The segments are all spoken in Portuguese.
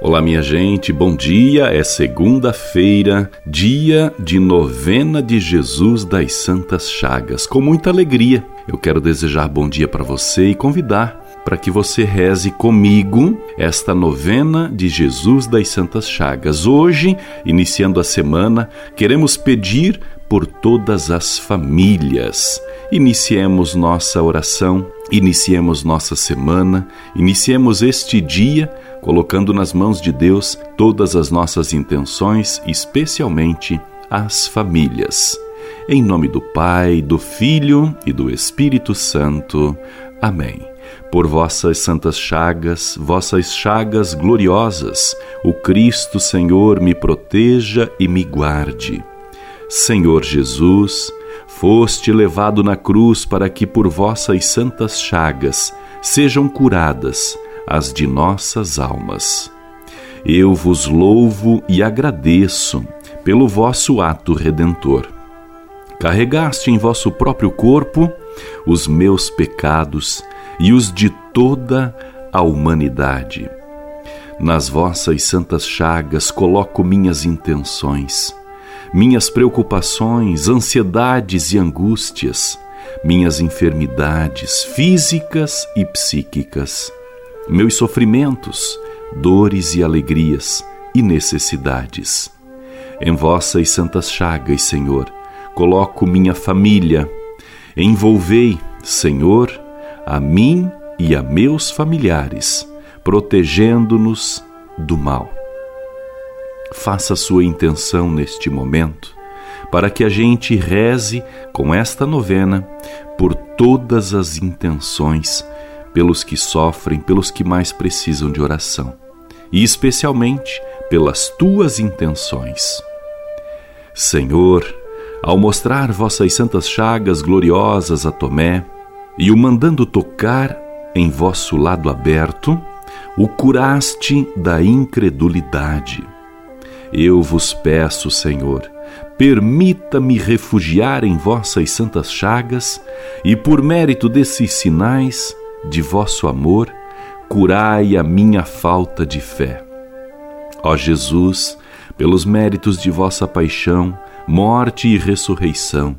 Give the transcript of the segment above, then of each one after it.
Olá, minha gente, bom dia. É segunda-feira, dia de novena de Jesus das Santas Chagas. Com muita alegria, eu quero desejar bom dia para você e convidar para que você reze comigo esta novena de Jesus das Santas Chagas. Hoje, iniciando a semana, queremos pedir por todas as famílias. Iniciemos nossa oração, iniciemos nossa semana, iniciemos este dia colocando nas mãos de Deus todas as nossas intenções, especialmente as famílias. Em nome do Pai, do Filho e do Espírito Santo. Amém. Por vossas santas chagas, vossas chagas gloriosas, o Cristo Senhor me proteja e me guarde. Senhor Jesus, foste levado na cruz para que por vossas santas chagas sejam curadas as de nossas almas. Eu vos louvo e agradeço pelo vosso ato redentor. Carregaste em vosso próprio corpo os meus pecados e os de toda a humanidade. Nas vossas santas chagas coloco minhas intenções, minhas preocupações, ansiedades e angústias, minhas enfermidades físicas e psíquicas, meus sofrimentos, dores e alegrias e necessidades. Em vossas santas chagas, Senhor, coloco minha família. Envolvei, Senhor, a mim e a meus familiares, protegendo-nos do mal. Faça sua intenção neste momento, para que a gente reze com esta novena por todas as intenções, pelos que sofrem, pelos que mais precisam de oração, e especialmente pelas tuas intenções. Senhor, ao mostrar vossas santas chagas gloriosas a Tomé, e o mandando tocar em vosso lado aberto, o curaste da incredulidade. Eu vos peço, Senhor, permita-me refugiar em vossas santas chagas e, por mérito desses sinais de vosso amor, curai a minha falta de fé. Ó Jesus, pelos méritos de vossa paixão, morte e ressurreição,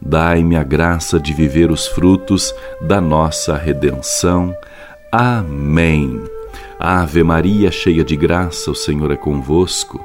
dai-me a graça de viver os frutos da nossa redenção. Amém. Ave Maria, cheia de graça, o Senhor é convosco.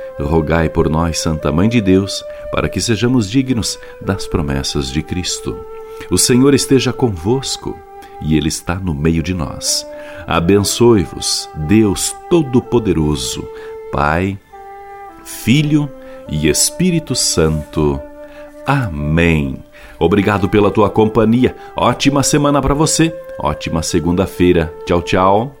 Rogai por nós, Santa Mãe de Deus, para que sejamos dignos das promessas de Cristo. O Senhor esteja convosco e Ele está no meio de nós. Abençoe-vos, Deus Todo-Poderoso, Pai, Filho e Espírito Santo. Amém. Obrigado pela tua companhia. Ótima semana para você. Ótima segunda-feira. Tchau, tchau.